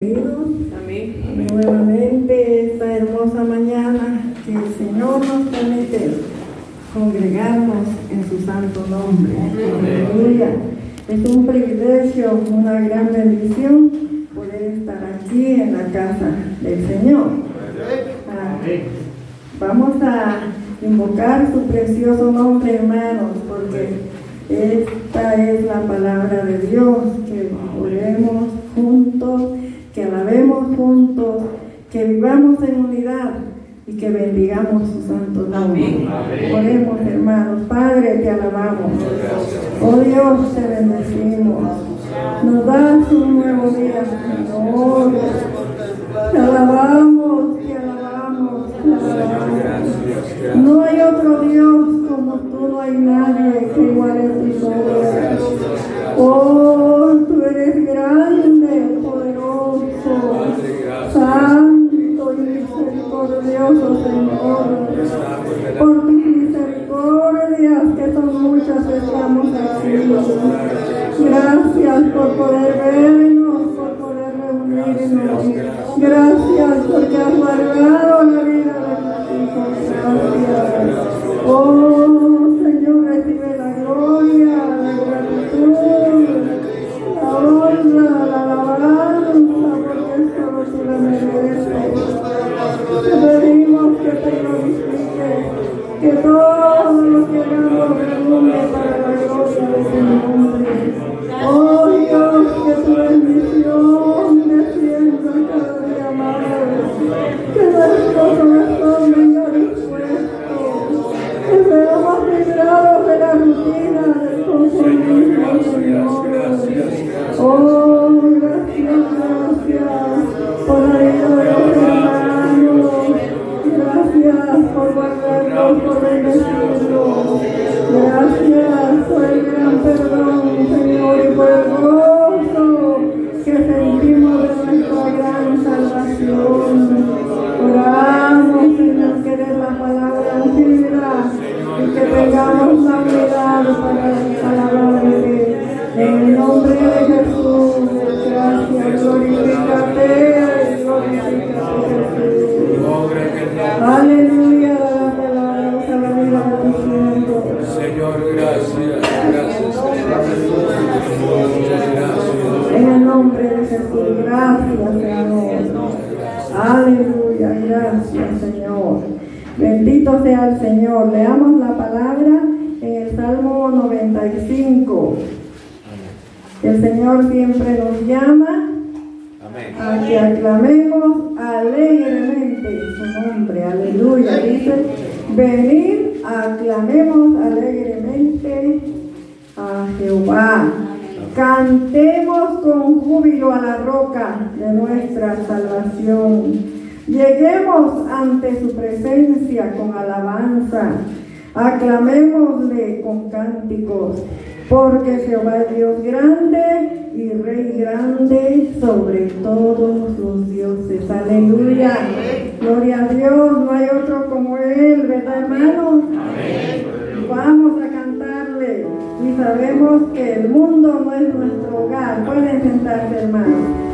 Amén. Nuevamente esta hermosa mañana que el Señor nos permite congregarnos en su santo nombre. Aleluya. Es un privilegio, una gran bendición poder estar aquí en la casa del Señor. Ah, vamos a invocar su precioso nombre, hermanos, porque esta es la palabra de Dios, que oremos juntos que alabemos juntos, que vivamos en unidad y que bendigamos su santo nombre. Oremos, hermanos. Padre, te alabamos. Oh Dios, te bendecimos. Nos das un nuevo día, Señor. Te alabamos, te alabamos, te alabamos. No hay otro Dios como tú, no hay nadie que iguale tu nombre. Oh, por tus misericordias que son muchas estamos aquí. Gracias por poder vernos, por poder reunirnos. Gracias porque has guardado la vida de tus hijos. Gracias. Oh que todo Dios, no hay otro como Él, ¿verdad, hermanos? Vamos a cantarle y sabemos que el mundo no es nuestro hogar. Pueden sentarse, hermanos.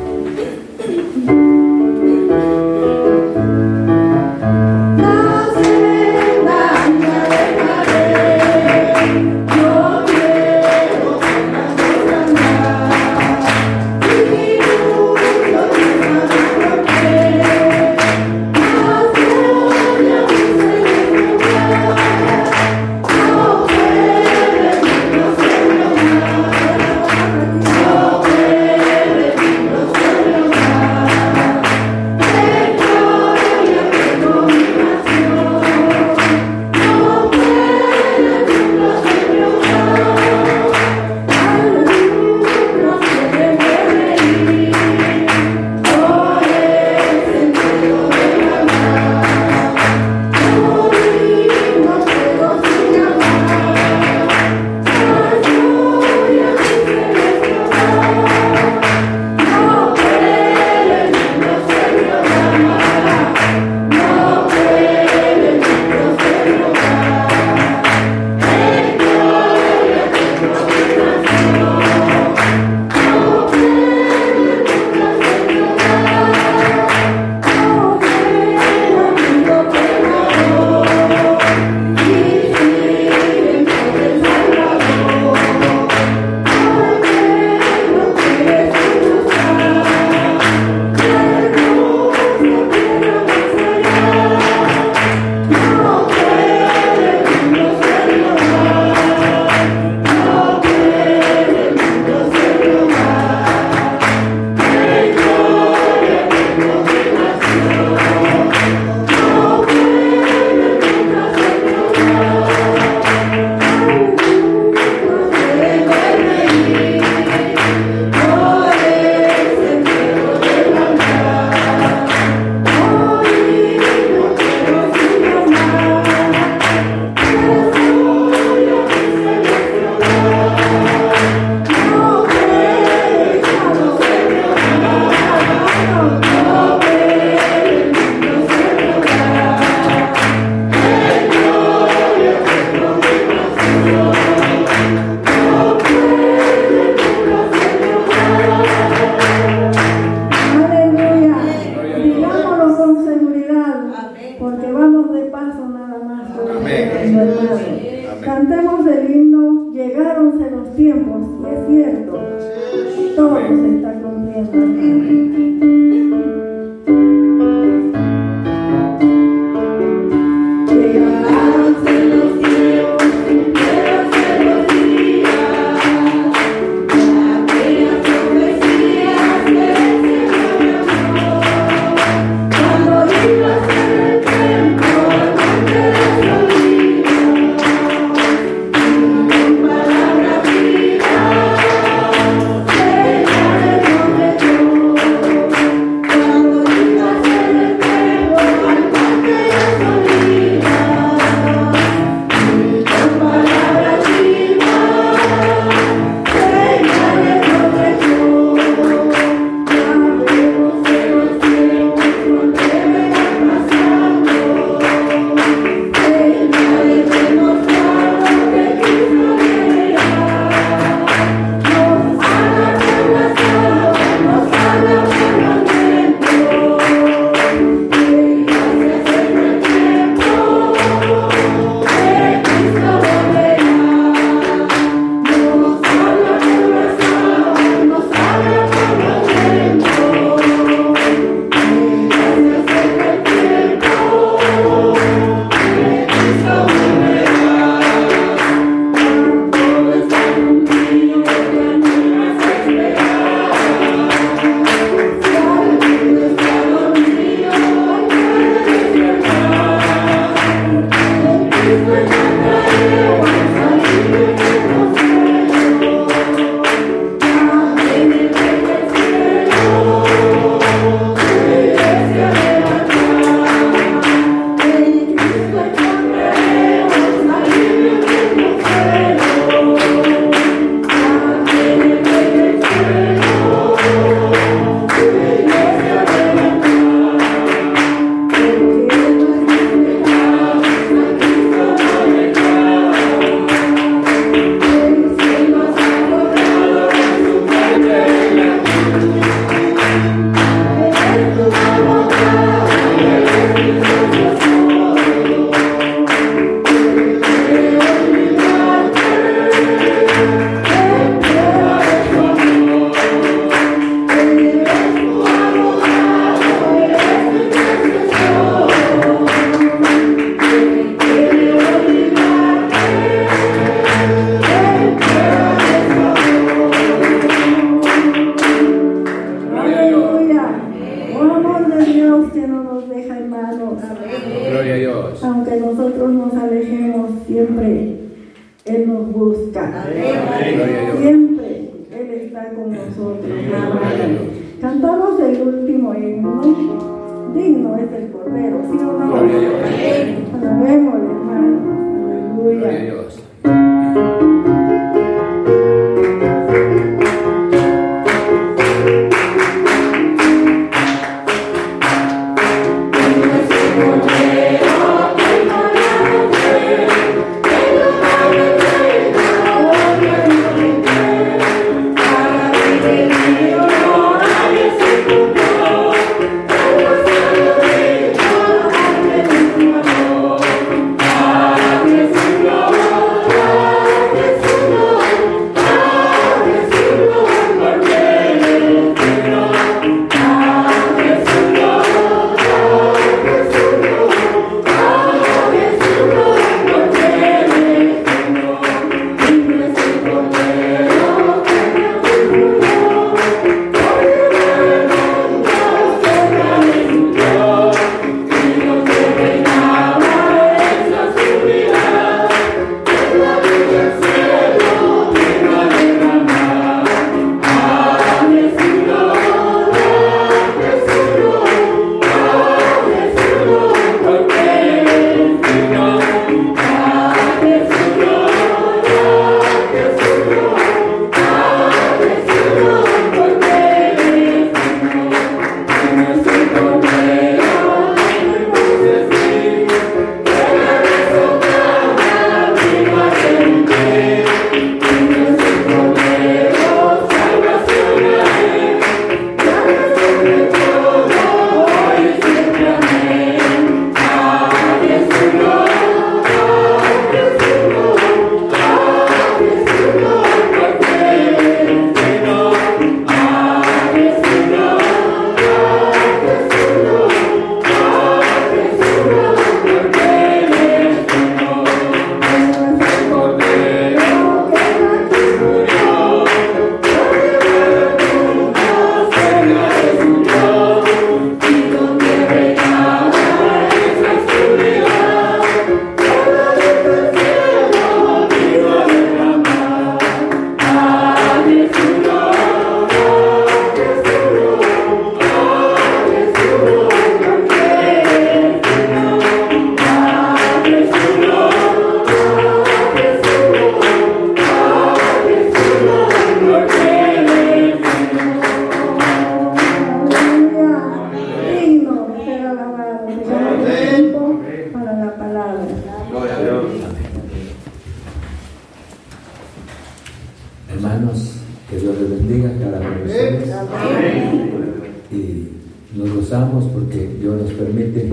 Y nos gozamos porque Dios nos permite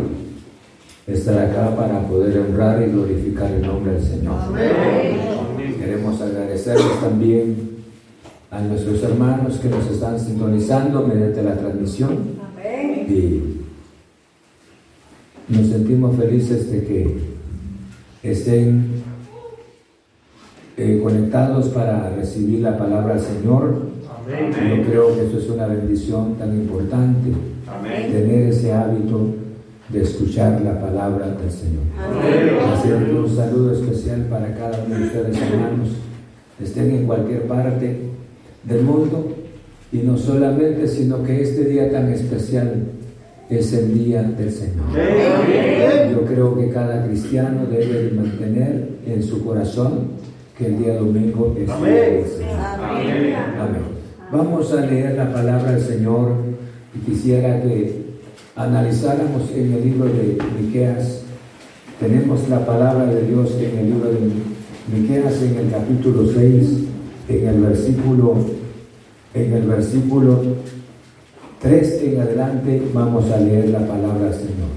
estar acá para poder honrar y glorificar el nombre del Señor. Queremos agradecerles también a nuestros hermanos que nos están sintonizando mediante la transmisión y nos sentimos felices de que estén eh, conectados para recibir la palabra del Señor. Yo creo que esto es una bendición tan importante, tener ese hábito de escuchar la palabra del Señor. Así que un saludo especial para cada uno de ustedes, hermanos, estén en cualquier parte del mundo y no solamente, sino que este día tan especial es el día del Señor. Yo creo que cada cristiano debe de mantener en su corazón que el día domingo es el día del Señor. Amén. Vamos a leer la palabra del Señor y quisiera que analizáramos en el libro de Miqueas. Tenemos la palabra de Dios en el libro de Miqueas en el capítulo 6, en el versículo en el versículo 3 en adelante vamos a leer la palabra del Señor.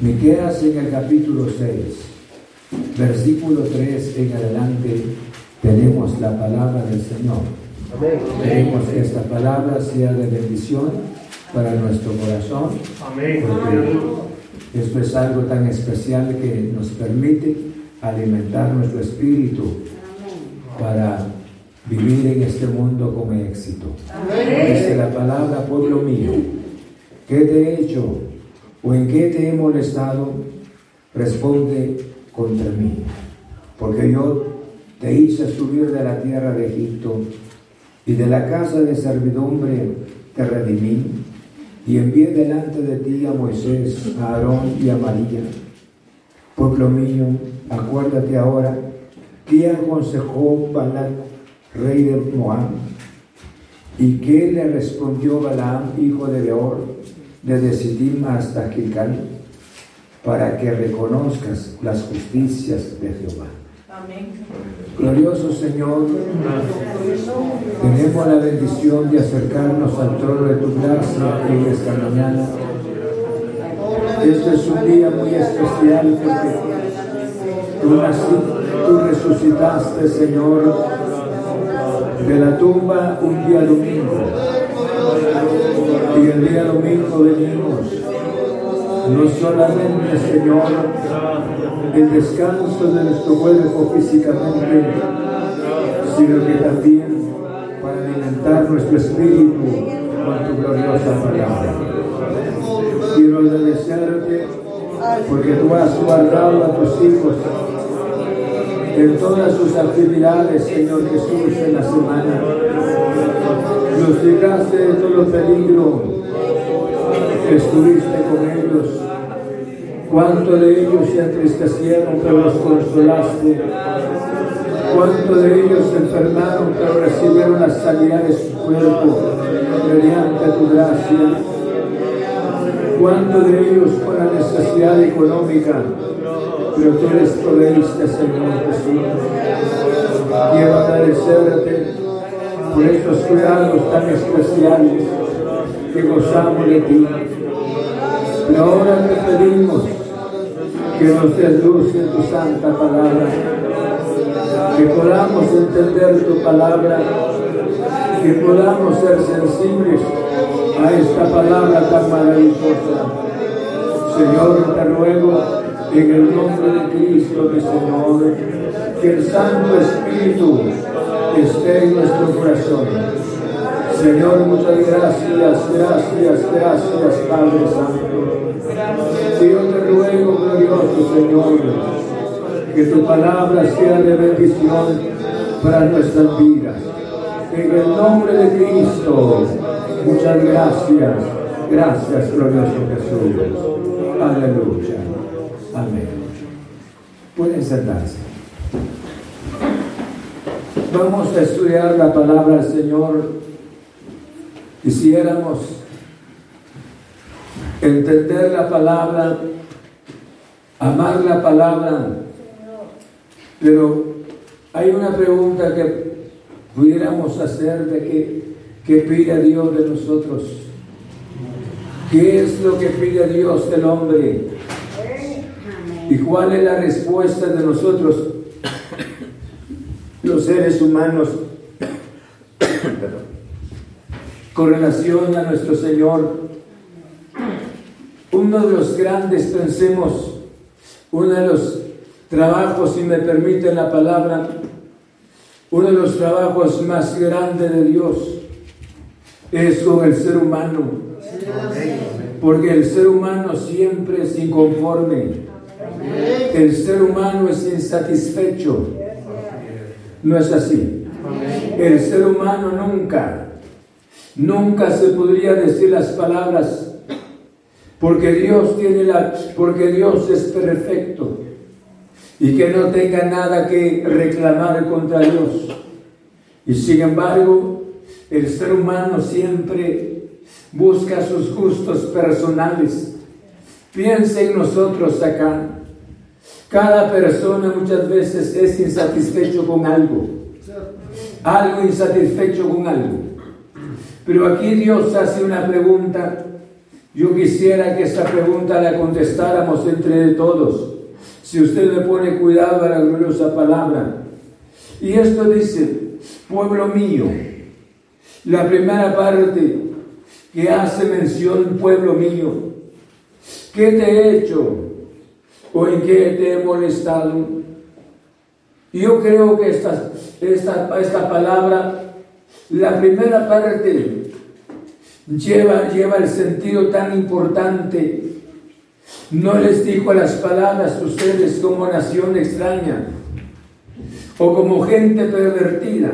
Miqueas en el capítulo 6, versículo 3 en adelante tenemos la palabra del Señor. Queremos que esta palabra sea de bendición para nuestro corazón, porque esto es algo tan especial que nos permite alimentar nuestro espíritu para vivir en este mundo con éxito. Dice la palabra, pueblo mío, ¿qué te he hecho o en qué te he molestado? Responde contra mí, porque yo te hice subir de la tierra de Egipto y de la casa de servidumbre te redimí y envié delante de ti a Moisés, a Aarón y a María. Pueblo mío, acuérdate ahora que aconsejó Balac, rey de Moab, y que le respondió Balaam, hijo de Beor, desde Sidim hasta Gilgal, para que reconozcas las justicias de Jehová. Glorioso Señor, tenemos la bendición de acercarnos al trono de tu gracia en esta mañana. Este es un día muy especial porque tú, tú resucitaste, Señor, de la tumba un día domingo. Y el día domingo venimos, no solamente, Señor, el descanso de nuestro cuerpo físicamente, sino que también para alimentar nuestro espíritu con tu gloriosa palabra. Quiero agradecerte porque tú has guardado a tus hijos en todas sus actividades, Señor Jesús, en la semana. Los libraste de todo peligro, estuviste con ellos Cuánto de ellos se entristecieron, pero los consolaste. Cuánto de ellos se enfermaron, pero recibieron la sanidad de su cuerpo mediante tu gracia. Cuánto de ellos con la necesidad económica, pero tú les proveíste, Señor Jesús. Quiero agradecerte por estos cuidados tan especiales que gozamos de ti. Pero ahora te pedimos que nos en tu santa palabra, que podamos entender tu palabra, que podamos ser sensibles a esta palabra tan maravillosa. Señor, te ruego en el nombre de Cristo, mi Señor, que el Santo Espíritu esté en nuestro corazón. Señor, muchas gracias, gracias, gracias, Padre Santo. Dios te ruego, glorioso Señor, que tu palabra sea de bendición para nuestras vidas. En el nombre de Cristo, muchas gracias. Gracias, glorioso Jesús. Aleluya. Amén. Pueden sentarse. Vamos a estudiar la palabra del Señor. Quisiéramos entender la palabra, amar la palabra, pero hay una pregunta que pudiéramos hacer de que, qué pide Dios de nosotros. ¿Qué es lo que pide Dios del hombre? ¿Y cuál es la respuesta de nosotros, los seres humanos, con relación a nuestro Señor uno de los grandes, pensemos, uno de los trabajos, si me permiten la palabra, uno de los trabajos más grandes de Dios es con el ser humano. Porque el ser humano siempre es inconforme. El ser humano es insatisfecho. No es así. El ser humano nunca, nunca se podría decir las palabras porque Dios tiene la, porque Dios es perfecto y que no tenga nada que reclamar contra Dios. Y sin embargo, el ser humano siempre busca sus gustos personales. Piensa en nosotros acá. Cada persona muchas veces es insatisfecho con algo. Algo insatisfecho con algo. Pero aquí Dios hace una pregunta yo quisiera que esta pregunta la contestáramos entre todos. Si usted me pone cuidado a la gloriosa palabra. Y esto dice, pueblo mío, la primera parte que hace mención, pueblo mío, ¿qué te he hecho o en qué te he molestado? Yo creo que esta, esta, esta palabra, la primera parte lleva, lleva el sentido tan importante. No les dijo las palabras ustedes como nación extraña o como gente pervertida,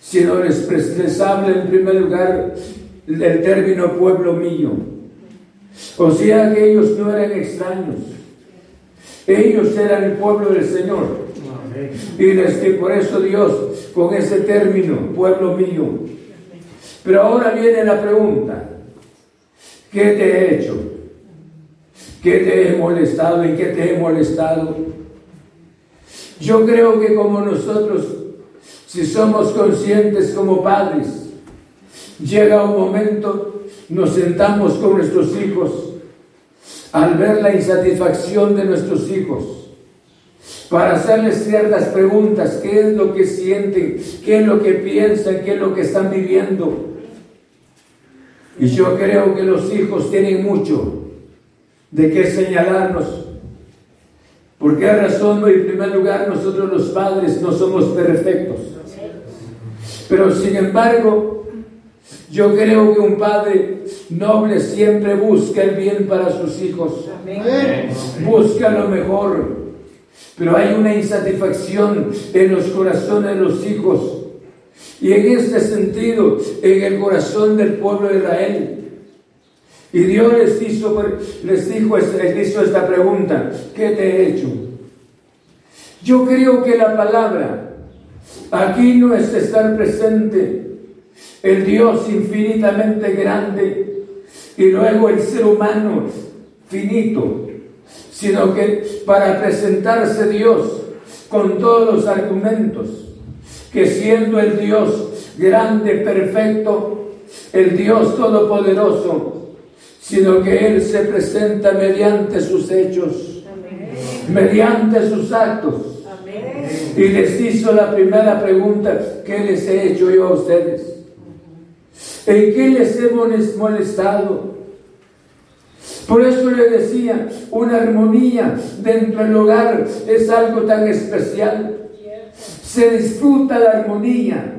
sino les, les habla en primer lugar el término pueblo mío. O sea que ellos no eran extraños, ellos eran el pueblo del Señor. Y les que por eso Dios, con ese término, pueblo mío. Pero ahora viene la pregunta, ¿qué te he hecho? ¿Qué te he molestado? ¿En qué te he molestado? Yo creo que como nosotros, si somos conscientes como padres, llega un momento, nos sentamos con nuestros hijos al ver la insatisfacción de nuestros hijos para hacerles ciertas preguntas, qué es lo que sienten, qué es lo que piensan, qué es lo que están viviendo. Y yo creo que los hijos tienen mucho de qué señalarnos. ¿Por qué razón? En primer lugar, nosotros los padres no somos perfectos. Pero sin embargo, yo creo que un padre noble siempre busca el bien para sus hijos. Busca lo mejor. Pero hay una insatisfacción en los corazones de los hijos. Y en este sentido, en el corazón del pueblo de Israel. Y Dios les hizo, les dijo, esta pregunta, ¿qué te he hecho? Yo creo que la palabra aquí no es estar presente el Dios infinitamente grande y luego el ser humano finito, sino que para presentarse Dios con todos los argumentos, que siendo el Dios grande, perfecto, el Dios todopoderoso, sino que Él se presenta mediante sus hechos, mediante sus actos. Y les hizo la primera pregunta, ¿qué les he hecho yo a ustedes? ¿En qué les he molestado? Por eso le decía, una armonía dentro del hogar es algo tan especial. Se disfruta la armonía,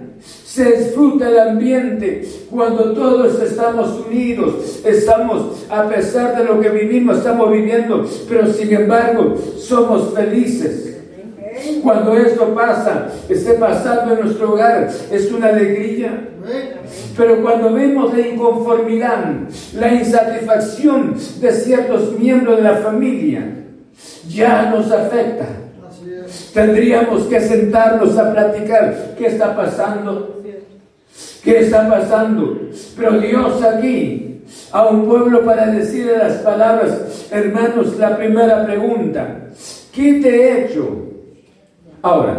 se disfruta el ambiente cuando todos estamos unidos, estamos, a pesar de lo que vivimos, estamos viviendo, pero sin embargo somos felices. Cuando esto pasa, esté pasando en nuestro hogar, es una alegría. Pero cuando vemos la inconformidad, la insatisfacción de ciertos miembros de la familia, ya nos afecta. Tendríamos que sentarnos a platicar qué está pasando. ¿Qué está pasando? Pero Dios aquí, a un pueblo para decirle las palabras, hermanos, la primera pregunta, ¿qué te he hecho? Ahora,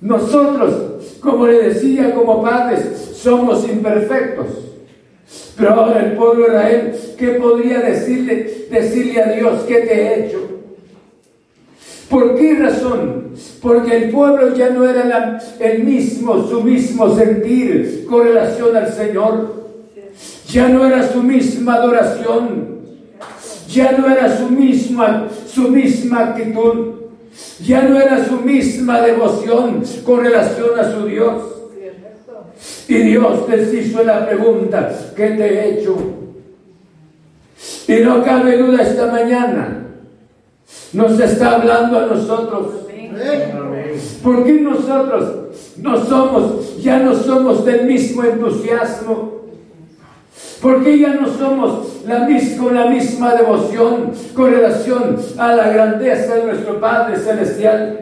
nosotros, como le decía como padres, somos imperfectos. Pero ahora el pueblo de Israel, ¿qué podría decirle, decirle a Dios qué te he hecho? ¿Por qué razón? Porque el pueblo ya no era el mismo, su mismo sentir con relación al Señor. Ya no era su misma adoración. Ya no era su misma, su misma actitud. Ya no era su misma devoción con relación a su Dios. Y Dios les hizo la pregunta, ¿qué te he hecho? Y no cabe duda esta mañana, nos está hablando a nosotros. Porque nosotros no somos, ya no somos del mismo entusiasmo? Porque ya no somos la misma, la misma devoción con relación a la grandeza de nuestro Padre Celestial.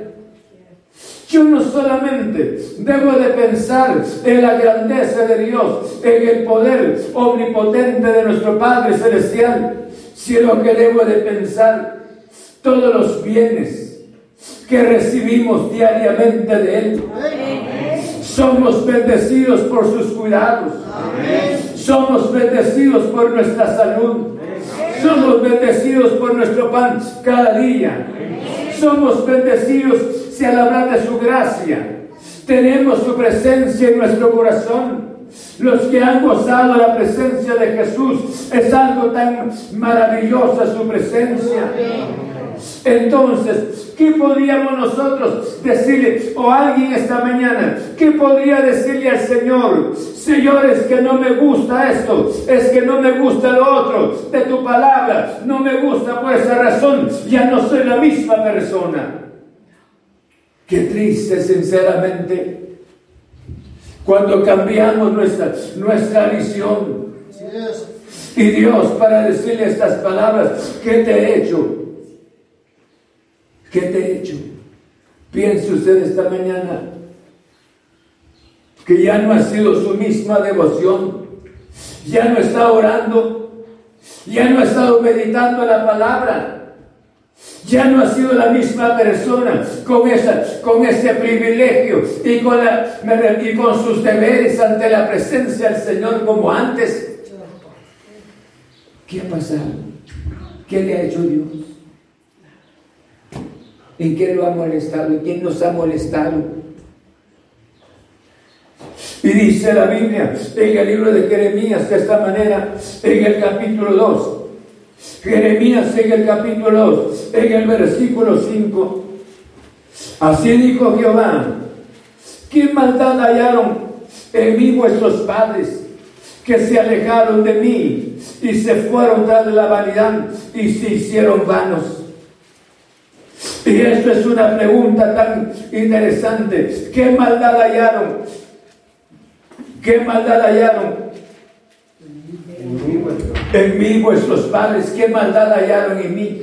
Yo no solamente debo de pensar en la grandeza de Dios, en el poder omnipotente de nuestro Padre Celestial, sino que debo de pensar todos los bienes que recibimos diariamente de Él. Somos bendecidos por sus cuidados. Somos bendecidos por nuestra salud. Somos bendecidos por nuestro pan cada día. Somos bendecidos al hablar de su gracia. Tenemos su presencia en nuestro corazón. Los que han gozado la presencia de Jesús, es algo tan maravillosa su presencia. Entonces, ¿qué podríamos nosotros decirle, o alguien esta mañana, qué podría decirle al Señor? Señor, es que no me gusta esto, es que no me gusta lo otro de tu palabra, no me gusta por esa razón, ya no soy la misma persona. Qué triste, sinceramente, cuando cambiamos nuestra, nuestra visión. Y Dios, para decirle estas palabras, ¿qué te he hecho? ¿Qué te he hecho? Piense usted esta mañana que ya no ha sido su misma devoción, ya no está orando, ya no ha estado meditando la palabra. Ya no ha sido la misma persona con, ese privilegio y con, y con sus deberes ante la presencia del Señor como antes. ¿Qué ha pasado? ¿Qué le ha hecho Dios? ¿En qué lo ha molestado? ¿En quién nos ha molestado? Y dice la Biblia en el libro de Jeremías de esta manera, en el capítulo 2. Jeremías en el capítulo 2, en el versículo 5. Así dijo Jehová, ¿qué maldad hallaron en mí vuestros padres que se alejaron de mí y se fueron tras la vanidad y se hicieron vanos? Y esto es una pregunta tan interesante. ¿Qué maldad hallaron? ¿Qué maldad hallaron? En mí vuestros padres, ¿qué maldad hallaron en mí?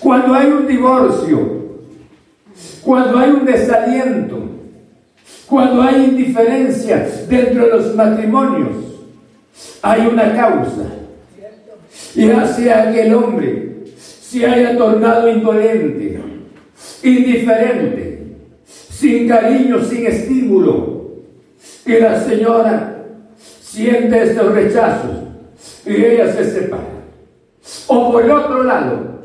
Cuando hay un divorcio, cuando hay un desaliento, cuando hay indiferencia dentro de los matrimonios, hay una causa. Y hacia aquel hombre se haya tornado indolente, indiferente, sin cariño, sin estímulo. Y la señora siente estos rechazos y ella se separa. O por el otro lado,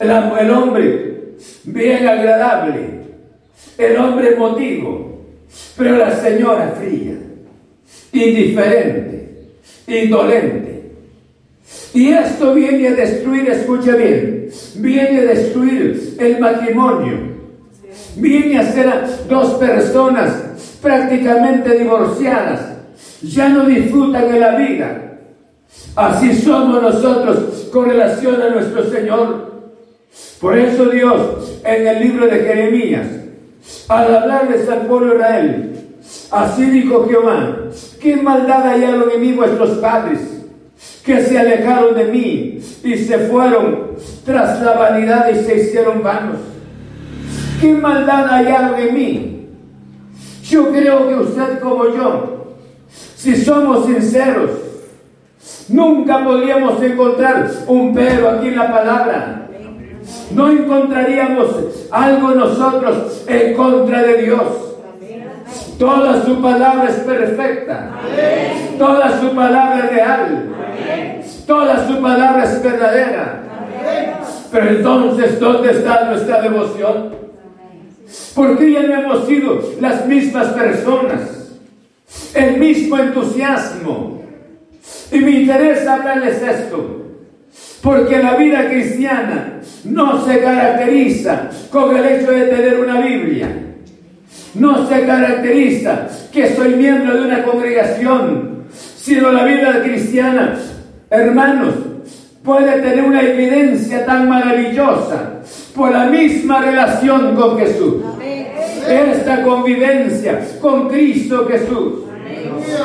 el, hombre bien agradable, el hombre emotivo, pero la señora fría, indiferente, indolente. Y esto viene a destruir, escucha bien, viene a destruir el matrimonio. Viene a ser a dos personas prácticamente divorciadas. Ya no disfrutan de la vida. Así somos nosotros con relación a nuestro Señor. Por eso Dios en el libro de Jeremías, al hablarles al pueblo Israel, así dijo Jehová, ¿qué maldad hallaron en mí vuestros padres? Que se alejaron de mí y se fueron tras la vanidad y se hicieron vanos. ¿Qué maldad hallaron en mí? Yo creo que usted como yo, si somos sinceros, nunca podríamos encontrar un pero aquí en la palabra. No encontraríamos algo nosotros en contra de Dios. Toda su palabra es perfecta. Toda su palabra es real. Toda su palabra es verdadera. Pero entonces, ¿dónde está nuestra devoción? Porque ya no hemos sido las mismas personas, el mismo entusiasmo. Y me interesa hablarles esto, porque la vida cristiana no se caracteriza con el hecho de tener una Biblia. No se caracteriza que soy miembro de una congregación, sino la vida cristiana hermanos, puede tener una evidencia tan maravillosa por la misma relación con Jesús. Esta convivencia con Cristo Jesús.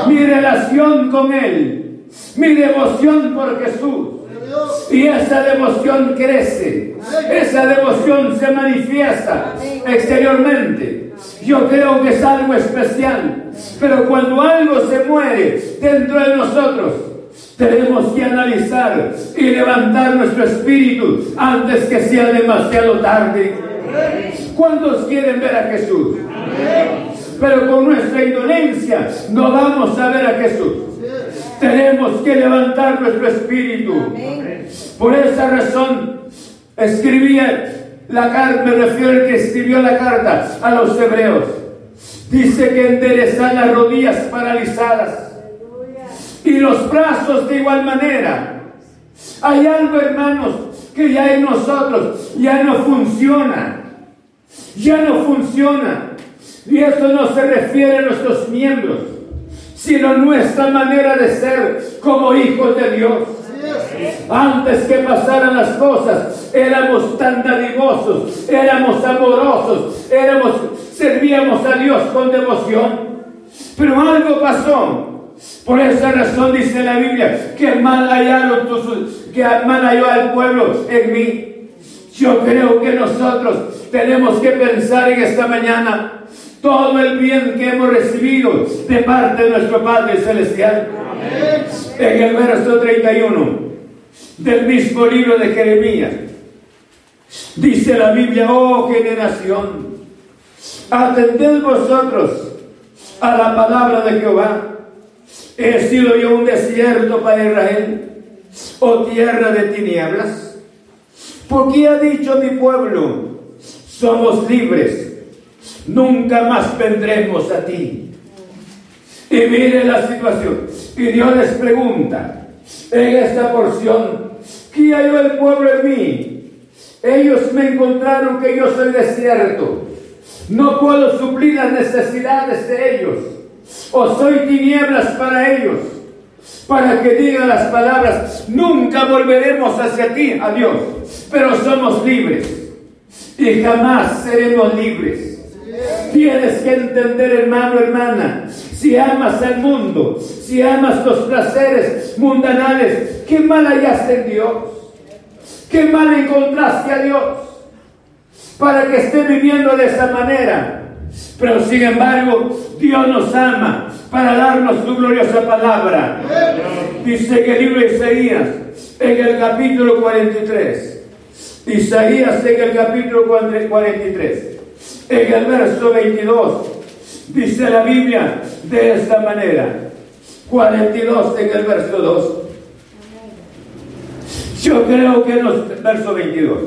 Mi relación con Él. Mi devoción por Jesús. Y esa devoción crece. Esa devoción se manifiesta exteriormente. Yo creo que es algo especial. Pero cuando algo se muere dentro de nosotros, tenemos que analizar y levantar nuestro espíritu antes que sea demasiado tarde. ¿Cuántos quieren ver a Jesús? Pero con nuestra indolencia no vamos a ver a Jesús. Tenemos que levantar nuestro espíritu. Por esa razón escribía la carta, me refiero al que escribió la carta a los hebreos. Dice que enderezan las rodillas paralizadas y los brazos de igual manera. Hay algo, hermanos, que ya en nosotros ya no funciona. Ya no funciona. Y esto no se refiere a nuestros miembros, sino nuestra manera de ser como hijos de Dios. Antes que pasaran las cosas, éramos tan dadivosos, éramos amorosos, éramos, servíamos a Dios con devoción. Pero algo pasó. Por esa razón dice la Biblia que mal hallaron que mal halló al pueblo en mí. Yo creo que nosotros tenemos que pensar en esta mañana todo el bien que hemos recibido de parte de nuestro Padre Celestial. En el verso 31 del mismo libro de Jeremías. Dice la Biblia, oh generación, atended vosotros a la palabra de Jehová. He sido yo un desierto para Israel, o oh tierra de tinieblas. Porque ha dicho mi pueblo, somos libres, nunca más vendremos a ti. Y mire la situación. Y Dios les pregunta en esta porción, ¿Qué halló el pueblo en mí? Ellos me encontraron que yo soy desierto. No puedo suplir las necesidades de ellos. O soy tinieblas para ellos. Para que digan las palabras, nunca volveremos hacia ti, a Dios. Pero somos libres. Y jamás seremos libres. Tienes que entender, hermano, hermana, si amas al mundo, si amas los placeres mundanales, ¿qué mal hallaste en Dios? ¿Qué mal encontraste a Dios? Para que esté viviendo de esa manera. Pero sin embargo, Dios nos ama para darnos su gloriosa palabra. Dice que el libro de Isaías, en el capítulo 43. Isaías en el capítulo 43 en el verso 22 dice la Biblia de esta manera. 42 en el verso 2. Yo creo que en el verso 22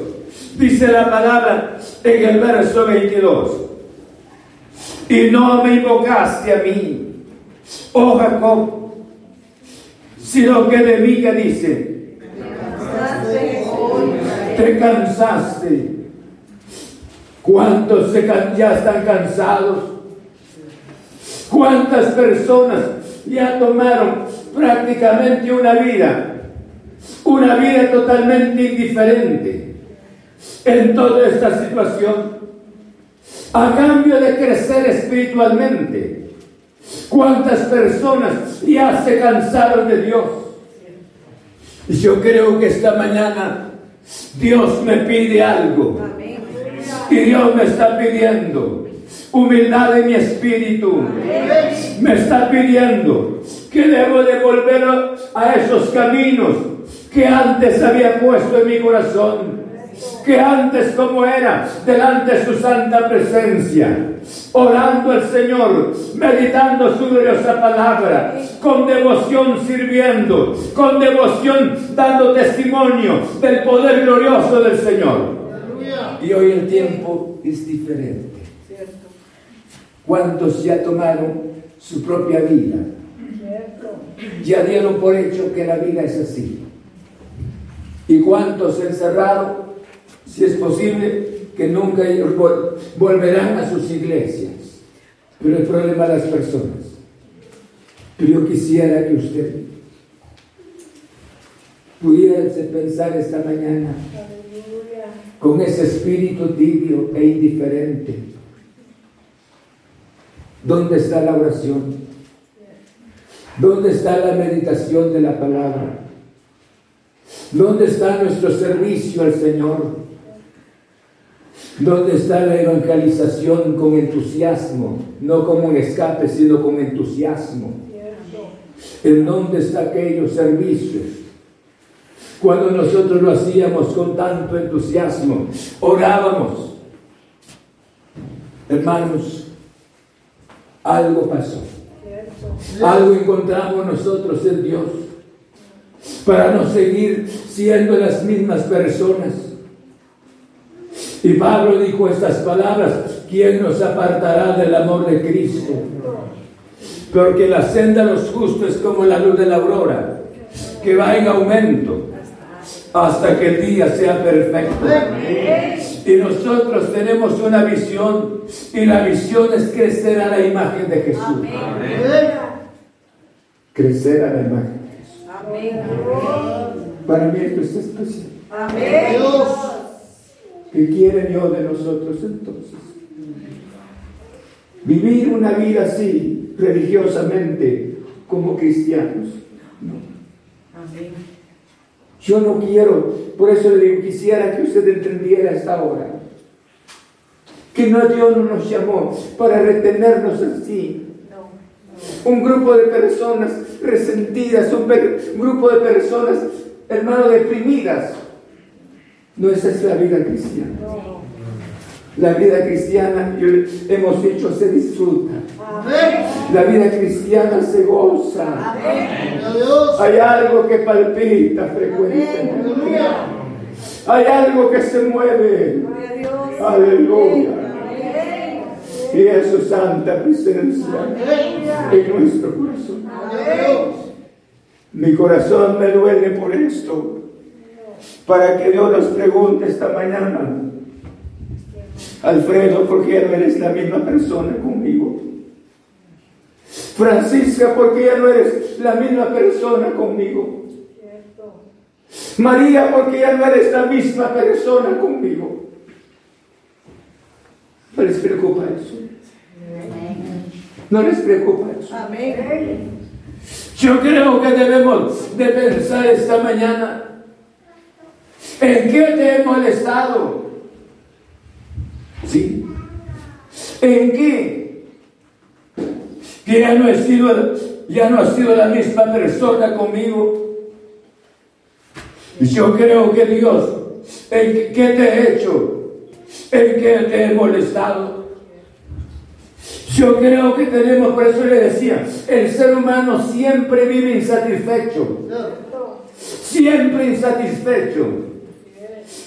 dice la palabra en el verso 22. Y no me invocaste a mí, oh Jacob, sino que de mí que dice, te cansaste ¿Cuántos ya están cansados? ¿Cuántas personas ya tomaron prácticamente una vida? Una vida totalmente indiferente en toda esta situación. A cambio de crecer espiritualmente. ¿Cuántas personas ya se cansaron de Dios? Yo creo que esta mañana Dios me pide algo. Y Dios me está pidiendo humildad en mi espíritu. Me está pidiendo que debo de volver a esos caminos que antes había puesto en mi corazón. Que antes como era delante de su santa presencia, orando al Señor, meditando su gloriosa palabra, con devoción sirviendo, con devoción dando testimonio del poder glorioso del Señor. Y hoy el tiempo es diferente. ¿Cuántos ya tomaron su propia vida? Ya dieron por hecho que la vida es así. ¿Y cuántos encerraron, si es posible, que nunca volverán a sus iglesias? Pero el problema de las personas. Pero yo quisiera que usted pudiera pensar esta mañana con ese espíritu tibio e indiferente. ¿Dónde está la oración? ¿Dónde está la meditación de la palabra? ¿Dónde está nuestro servicio al Señor? ¿Dónde está la evangelización con entusiasmo? No como un escape, sino con entusiasmo. ¿En dónde están aquellos servicios cuando nosotros lo hacíamos con tanto entusiasmo, orábamos. Hermanos, algo pasó. Algo encontramos nosotros en Dios para no seguir siendo las mismas personas. Y Pablo dijo estas palabras, ¿quién nos apartará del amor de Cristo? Porque la senda de los justos es como la luz de la aurora, que va en aumento hasta que el día sea perfecto. Y nosotros tenemos una visión y la visión es crecer a la imagen de Jesús. Crecer a la imagen de Jesús. Para mí esto es especial. Dios. ¿Qué quiere Dios de nosotros entonces? Vivir una vida así, religiosamente, como cristianos. No. Yo no quiero, por eso le digo, quisiera que usted entendiera esta hora. Que no Dios no nos llamó para retenernos así. Un grupo de personas resentidas, un, grupo de personas, hermano, deprimidas. No esa es la vida cristiana. La vida cristiana, hemos dicho, se disfruta. La vida cristiana se goza. Hay algo que palpita frecuentemente. Hay algo que se mueve. Aleluya. Y es santa presencia en nuestro corazón. Mi corazón me duele por esto. Para que Dios nos pregunte esta mañana. Alfredo, ¿por qué no eres la misma persona conmigo? Francisca, ¿por qué ya no eres la misma persona conmigo? María, ¿por qué ya no eres la misma persona conmigo? ¿No les preocupa eso? ¿No les preocupa eso? Yo creo que debemos de pensar esta mañana en qué te he molestado. ¿En qué? que ya no, ya no ha sido la misma persona conmigo. Yo creo que Dios, ¿en qué te he hecho? ¿En qué te he molestado? Yo creo que tenemos, por eso le decía, el ser humano siempre vive insatisfecho. Siempre insatisfecho.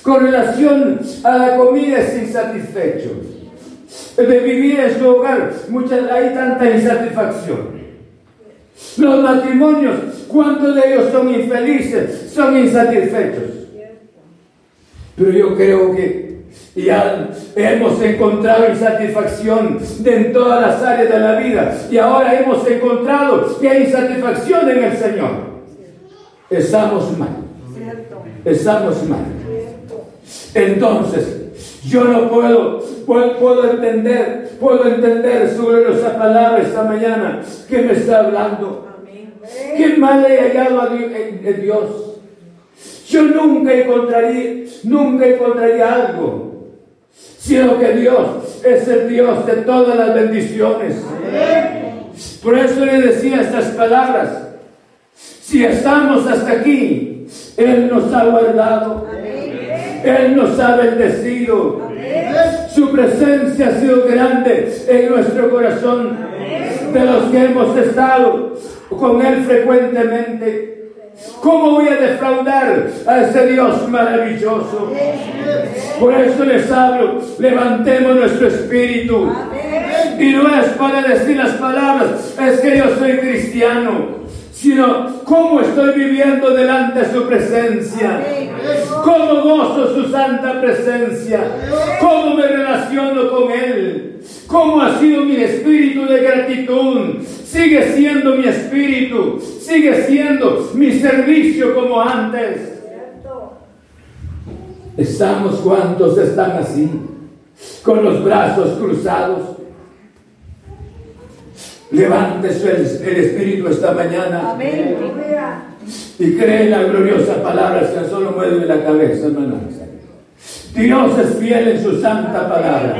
Con relación a la comida es insatisfecho de vivir en su hogar, muchas, hay tanta insatisfacción. Los matrimonios, ¿cuántos de ellos son infelices? Son insatisfechos. Pero yo creo que ya hemos encontrado insatisfacción en todas las áreas de la vida y ahora hemos encontrado que hay insatisfacción en el Señor. Estamos mal. Estamos mal. Entonces, yo no puedo, puedo, entender, puedo entender sobre esa palabra esta mañana que me está hablando. Qué mal he hallado a Dios. Yo nunca encontraría, nunca encontraría algo, sino que Dios es el Dios de todas las bendiciones. Por eso le decía estas palabras. Si estamos hasta aquí, Él nos ha guardado. Él nos ha bendecido. Su presencia ha sido grande en nuestro corazón. De los que hemos estado con Él frecuentemente. ¿Cómo voy a defraudar a ese Dios maravilloso? Por eso les hablo, levantemos nuestro espíritu. Y no es para decir las palabras, es que yo soy cristiano sino cómo estoy viviendo delante de su presencia, cómo gozo su santa presencia, cómo me relaciono con Él, cómo ha sido mi espíritu de gratitud, sigue siendo mi espíritu, sigue siendo mi servicio como antes. Estamos cuantos están así, con los brazos cruzados, Levántese el, Espíritu esta mañana. Amén. Y cree en la gloriosa palabra, si solo mueve la cabeza, hermano. Dios es fiel en su santa palabra.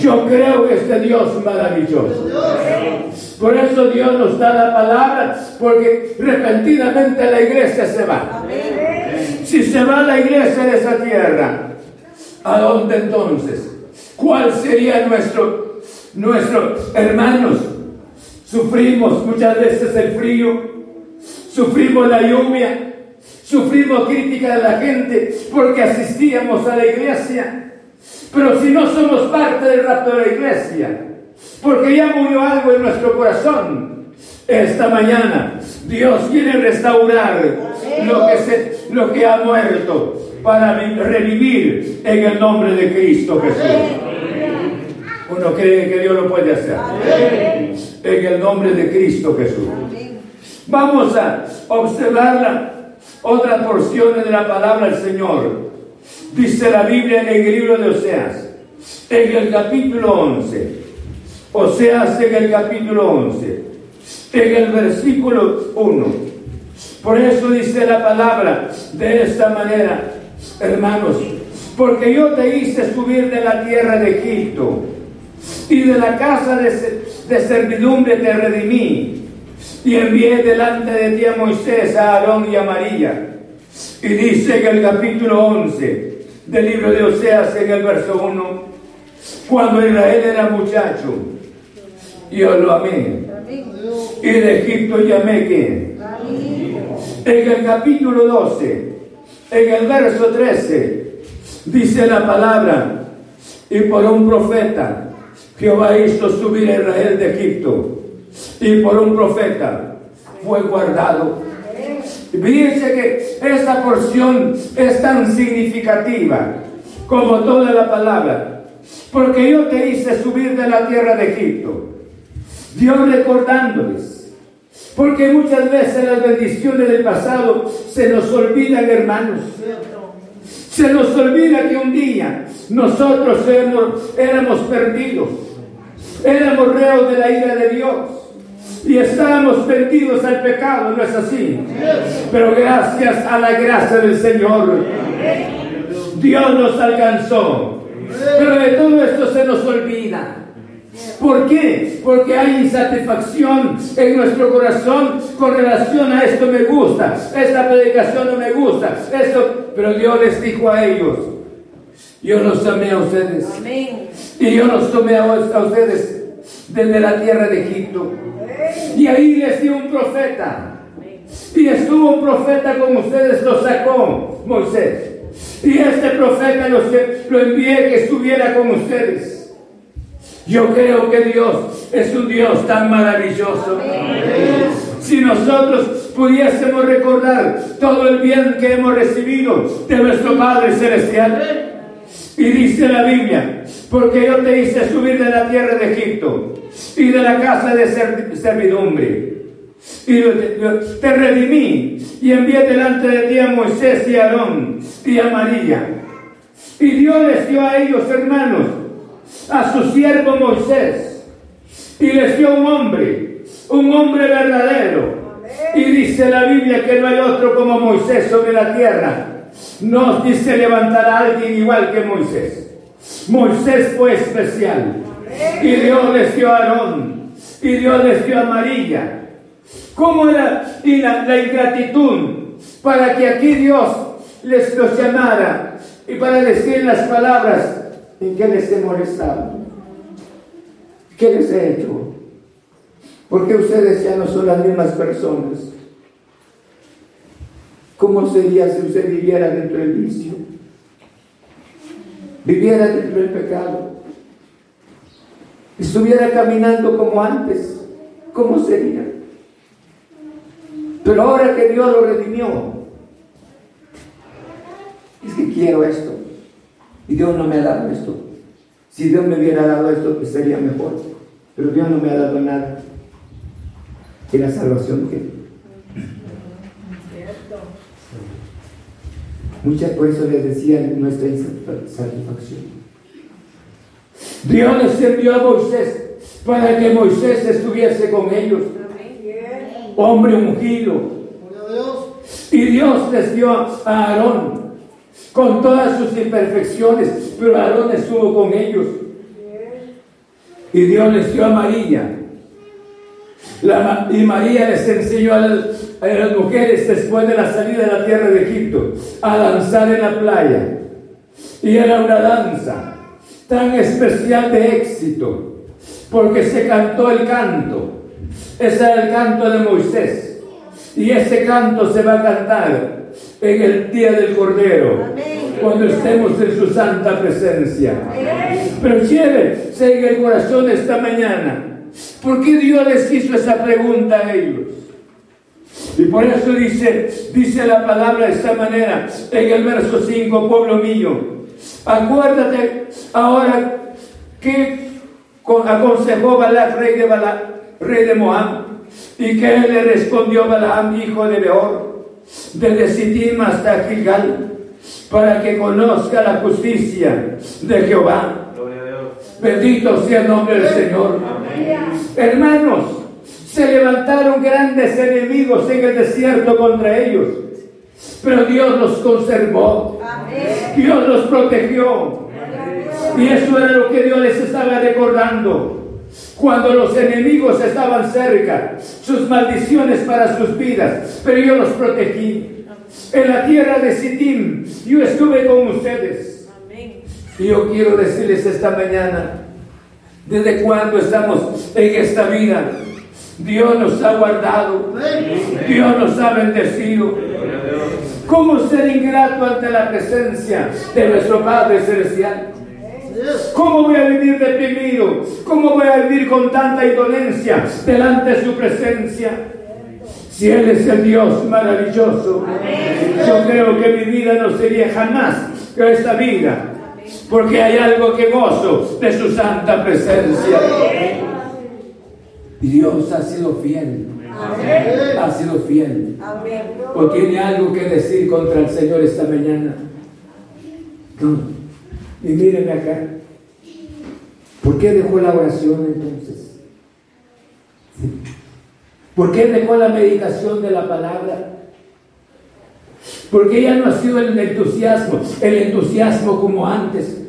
Yo creo que este Dios maravilloso. Por eso Dios nos da la palabra, porque repentinamente la iglesia se va. Si se va la iglesia de esa tierra, ¿a dónde entonces? ¿Cuál sería nuestro, nuestro hermanos? Sufrimos muchas veces el frío, sufrimos la lluvia, sufrimos crítica de la gente porque asistíamos a la iglesia. Pero si no somos parte del rapto de la iglesia, porque ya murió algo en nuestro corazón, Esta mañana Dios quiere restaurar lo que, se, lo que ha muerto para revivir en el nombre de Cristo Jesús. Uno cree que Dios lo puede hacer. En el nombre de Cristo Jesús. Vamos a observar la otra porción de la palabra del Señor. Dice la Biblia en el libro de Oseas, en el capítulo 11. Oseas en el capítulo 11, en el versículo 1. Por eso dice la palabra de esta manera, hermanos, porque yo te hice subir de la tierra de Egipto y de la casa de, servidumbre te redimí y envié delante de ti a Moisés, a Aarón y a María. Y dice en el capítulo 11 del libro de Oseas, en el verso 1, cuando Israel era muchacho, yo lo amé. Y de Egipto llamé que. En el capítulo 12, en el verso 13, dice la palabra, y por un profeta Jehová hizo subir a Israel de Egipto y por un profeta fue guardado. Fíjense que esta porción es tan significativa como toda la palabra, porque yo te hice subir de la tierra de Egipto. Dios recordándoles, porque muchas veces las bendiciones del pasado se nos olvidan, hermanos. Se nos olvida que un día nosotros éramos perdidos, éramos reos de la ira de Dios y estábamos perdidos al pecado, ¿no es así? Pero gracias a la gracia del Señor, Dios nos alcanzó. Pero de todo esto se nos olvida. ¿Por qué? Porque hay insatisfacción en nuestro corazón con relación a esto me gusta, esta predicación no me gusta, esto, pero Dios les dijo a ellos, yo los amé a ustedes. Y yo los tomé a ustedes desde la tierra de Egipto. Y ahí les dio un profeta. Y estuvo un profeta con ustedes, lo sacó Moisés. Y este profeta lo, lo envié que estuviera con ustedes. Yo creo que Dios es un Dios tan maravilloso. Si nosotros pudiésemos recordar todo el bien que hemos recibido de nuestro Padre Celestial. Y dice la Biblia, porque yo te hice subir de la tierra de Egipto y de la casa de servidumbre. Y te redimí y envié delante de ti a Moisés y a Aarón y a María. Y Dios les dio a ellos, hermanos, a su siervo Moisés y les dio un hombre, un hombre verdadero. Y dice la Biblia que no hay otro como Moisés sobre la tierra. No dice levantar a alguien igual que Moisés. Moisés fue especial. Y Dios les dio a Aarón. Y Dios les dio a María. ¿Cómo era y la, la ingratitud para que aquí Dios les los llamara y para decir las palabras ¿En qué les he molestado? ¿Qué les he hecho? Porque ustedes ya no son las mismas personas. ¿Cómo sería si usted viviera dentro del vicio? Viviera dentro del pecado. Estuviera caminando como antes. ¿Cómo sería? Pero ahora que Dios lo redimió, es que quiero esto. Y Dios no me ha dado esto. Si Dios me hubiera dado esto, pues sería mejor. Pero Dios no me ha dado nada. ¿Y la salvación qué? Muchas por eso les decía nuestra insatisfacción. Dios les envió a Moisés para que Moisés estuviese con ellos. Hombre ungido. Y Dios les dio a Aarón con todas sus imperfecciones, pero Aarón estuvo con ellos. Y Dios les dio a María. y María les enseñó a las, mujeres después de la salida de la tierra de Egipto a danzar en la playa. Y era una danza tan especial de éxito, porque se cantó el canto. Ese era el canto de Moisés. Y ese canto se va a cantar en el día del Cordero, cuando estemos en su santa presencia. Pero llévese en el corazón esta mañana ¿Por qué Dios les hizo esa pregunta a ellos? Y por eso dice, dice la palabra de esta manera, en el verso 5, pueblo mío, acuérdate ahora que aconsejó Balak, rey de, rey de Moab, y que él le respondió Balaam, hijo de Beor, desde Sittim hasta Gilgal, para que conozca la justicia de Jehová. Bendito sea el nombre del Señor. Hermanos, se levantaron grandes enemigos en el desierto contra ellos, pero Dios los conservó. Dios los protegió. Y eso era lo que Dios les estaba recordando. Cuando los enemigos estaban cerca, sus maldiciones para sus vidas, pero yo los protegí. En la tierra de Sittim, yo estuve con ustedes. Y yo quiero decirles esta mañana, desde cuando estamos en esta vida, Dios nos ha guardado, Dios nos ha bendecido. ¿Cómo ser ingrato ante la presencia de nuestro Padre Celestial? ¿Cómo voy a vivir deprimido? ¿Cómo voy a vivir con tanta indolencia delante de su presencia? Si Él es el Dios maravilloso, yo creo que mi vida no sería jamás esta vida, porque hay algo que gozo de su santa presencia. Dios ha sido fiel. Ha sido fiel. ¿O tiene algo que decir contra el Señor esta mañana? Y mírenme acá. ¿Por qué dejó la oración entonces? ¿Por qué dejó la meditación de la palabra? Porque ya no ha sido el entusiasmo, el entusiasmo como antes.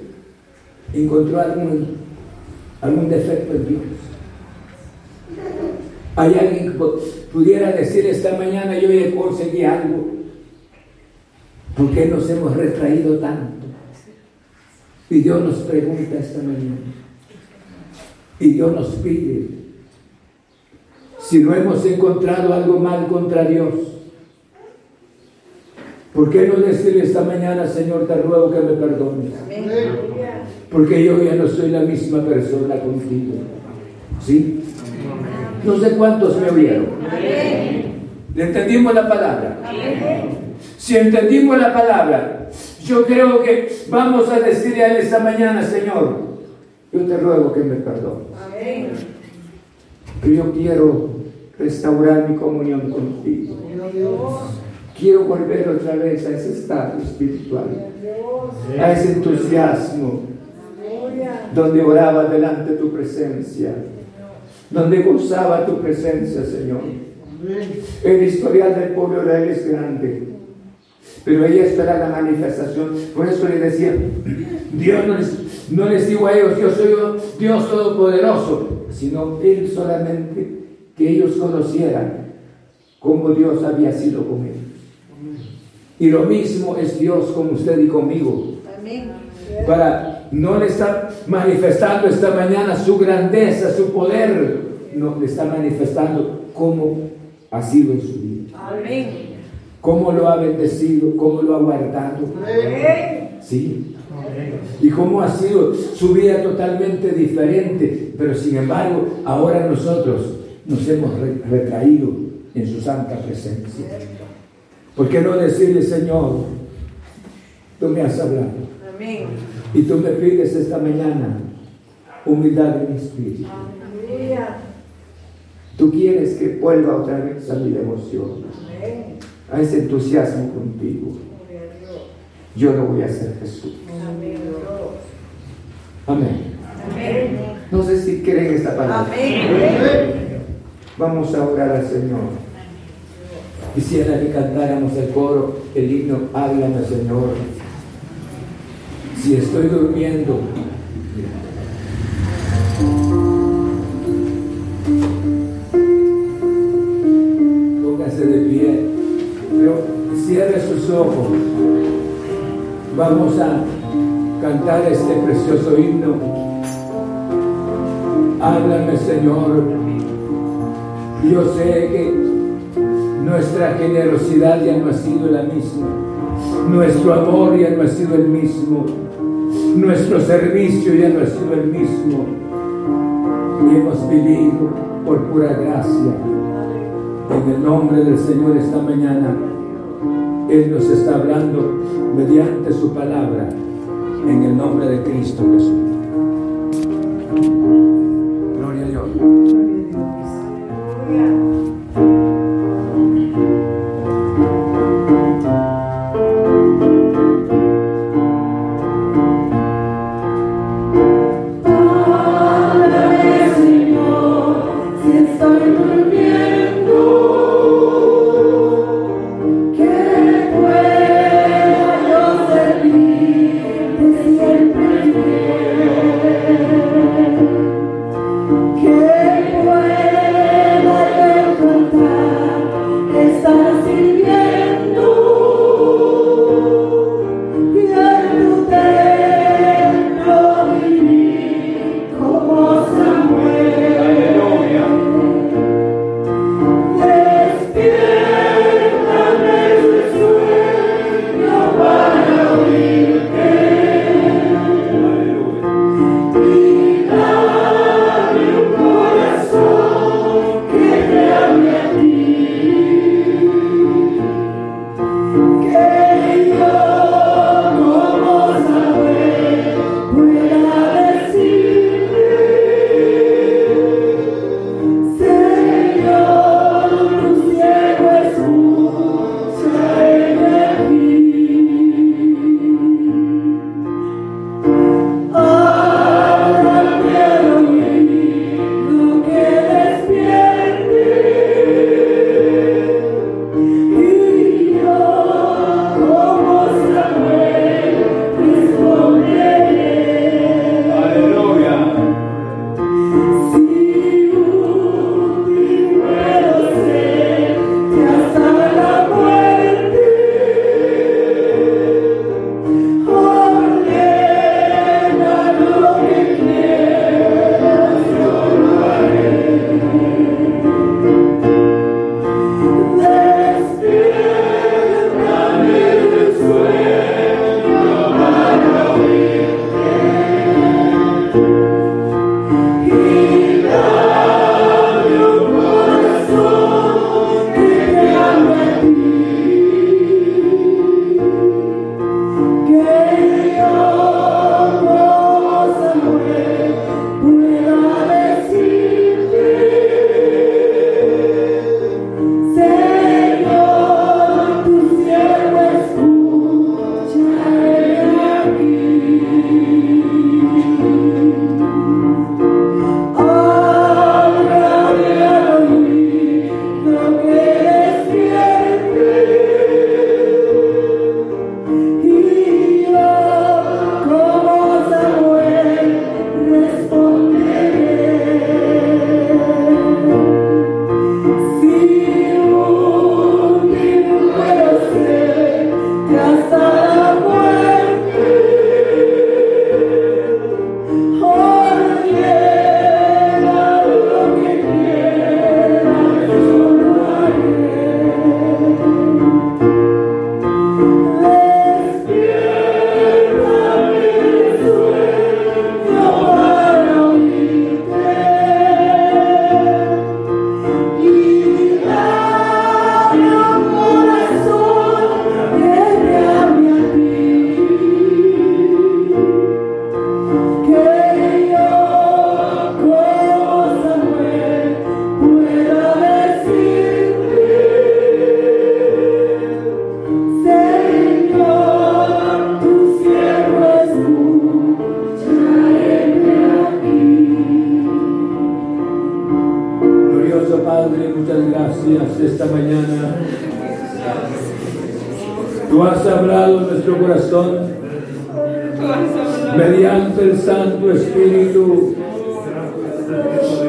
Encontró algún, algún defecto en Dios. Hay alguien que pudiera decir esta mañana yo ya conseguí algo. ¿Por qué nos hemos retraído tanto? Y Dios nos pregunta esta mañana. Y Dios nos pide. Si no hemos encontrado algo mal contra Dios, ¿por qué no decirle esta mañana, Señor, te ruego que me perdones? Porque yo ya no soy la misma persona contigo. ¿Sí? No sé cuántos me oyeron. ¿Le entendimos la palabra? Si entendimos la palabra, yo creo que vamos a decirle a él esta mañana, Señor, yo te ruego que me perdones. Yo quiero restaurar mi comunión contigo. Quiero volver otra vez a ese estado espiritual, a ese entusiasmo, donde oraba delante de tu presencia, donde gozaba tu presencia, Señor. El historial del pueblo de Israel es grande. Pero ella espera la manifestación. Por eso le decía, Dios no les, no les digo a ellos, yo soy Dios Todopoderoso, sino Él solamente que ellos conocieran cómo Dios había sido con ellos. Y lo mismo es Dios con usted y conmigo. Para no le está manifestando esta mañana su grandeza, su poder, no le está manifestando cómo ha sido en su vida. Amén cómo lo ha bendecido, cómo lo ha guardado. Sí. Y cómo ha sido su vida totalmente diferente, pero sin embargo, ahora nosotros nos hemos retraído en su santa presencia. ¿Por qué no decirle, Señor, tú me has hablado? Y tú me pides esta mañana humildad de mi espíritu. Tú quieres que vuelva otra vez a mi devoción a ese entusiasmo contigo. Yo lo voy a hacer Jesús. Amén. No sé si creen esta palabra. Vamos a orar al Señor. Quisiera que cantáramos el coro, el himno, háblame Señor. Si estoy durmiendo, ojos. Vamos a cantar este precioso himno. Háblame, Señor. Yo sé que nuestra generosidad ya no ha sido la misma. Nuestro amor ya no ha sido el mismo. Nuestro servicio ya no ha sido el mismo. y hemos vivido por pura gracia. En el nombre del Señor esta mañana, Él nos está hablando mediante su palabra, en el nombre de Cristo Jesús.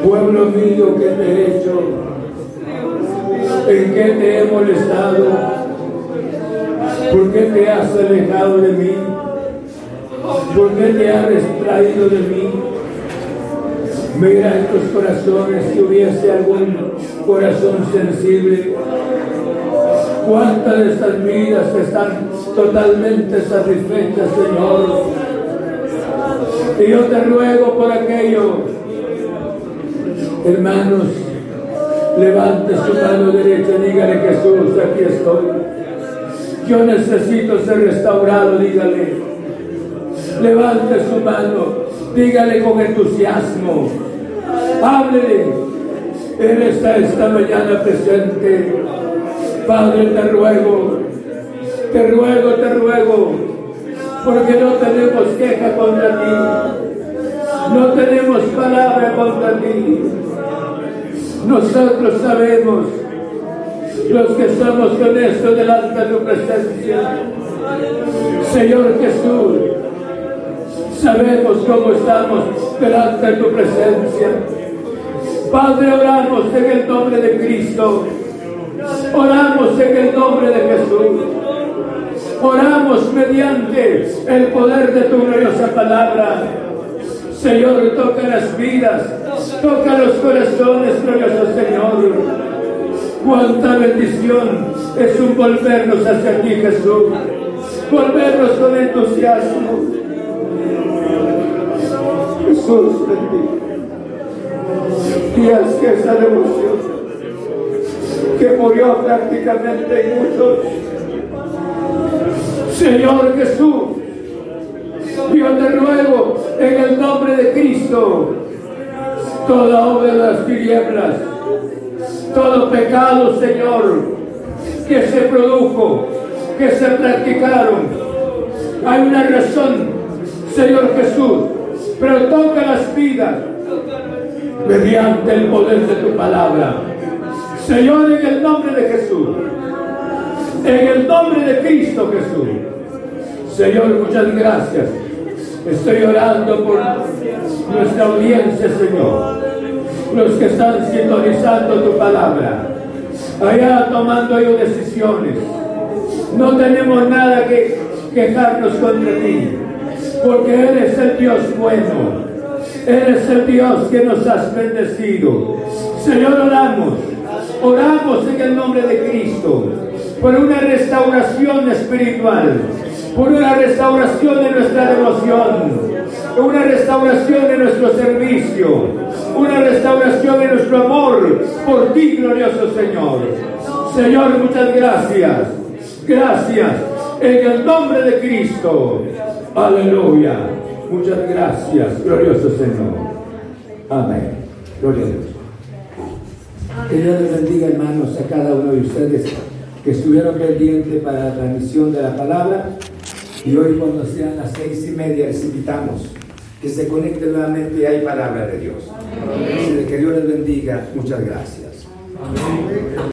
pueblo mío, ¿qué te he hecho? ¿En qué te he molestado? ¿Por qué te has alejado de mí? ¿Por qué te has distraído de mí? Mira estos corazones si hubiese algún corazón sensible. ¿Cuántas de estas vidas están totalmente satisfechas, Señor? Y yo te ruego por aquello Hermanos, levante su mano derecha, dígale Jesús, aquí estoy. Yo necesito ser restaurado, dígale. Levante su mano, dígale con entusiasmo. Háblele. Él está esta mañana presente. Padre, te ruego, te ruego, te ruego, porque no tenemos queja contra ti. No tenemos palabra contra ti. Nosotros sabemos, los que somos honestos delante de tu presencia, Señor Jesús, sabemos cómo estamos delante de tu presencia. Padre, oramos en el nombre de Cristo. Oramos en el nombre de Jesús. Oramos mediante el poder de tu gloriosa palabra. Señor, toca las vidas, toca los corazones, glorioso Señor. Cuánta bendición es un volvernos hacia ti, Jesús. Volvernos con entusiasmo. Jesús, bendito. Y es que esa devoción que murió prácticamente en muchos. Señor Jesús, yo te ruego en el nombre de Cristo, toda obra de las tinieblas, todo pecado, Señor, que se produjo, que se practicaron. Hay una razón, Señor Jesús, pero toca las vidas mediante el poder de tu palabra. Señor, en el nombre de Jesús, en el nombre de Cristo Jesús. Señor, muchas gracias. Estoy orando por nuestra audiencia, Señor. Los que están sintonizando tu palabra. Allá tomando ellos decisiones. No tenemos nada que quejarnos contra ti. Porque eres el Dios bueno. Eres el Dios que nos has bendecido. Señor, oramos. Oramos en el nombre de Cristo por una restauración espiritual, por una restauración de nuestra devoción, una restauración de nuestro servicio, una restauración de nuestro amor por ti, glorioso Señor. Señor, muchas gracias. Gracias en el nombre de Cristo. Aleluya. Muchas gracias, glorioso Señor. Amén. Gloria a Dios. Que Dios les bendiga, hermanos, a cada uno de ustedes que estuvieron pendientes para la transmisión de la palabra. Y hoy, cuando sean las seis y media, les invitamos que se conecten nuevamente y hay palabra de Dios. Que Dios les bendiga. Muchas gracias.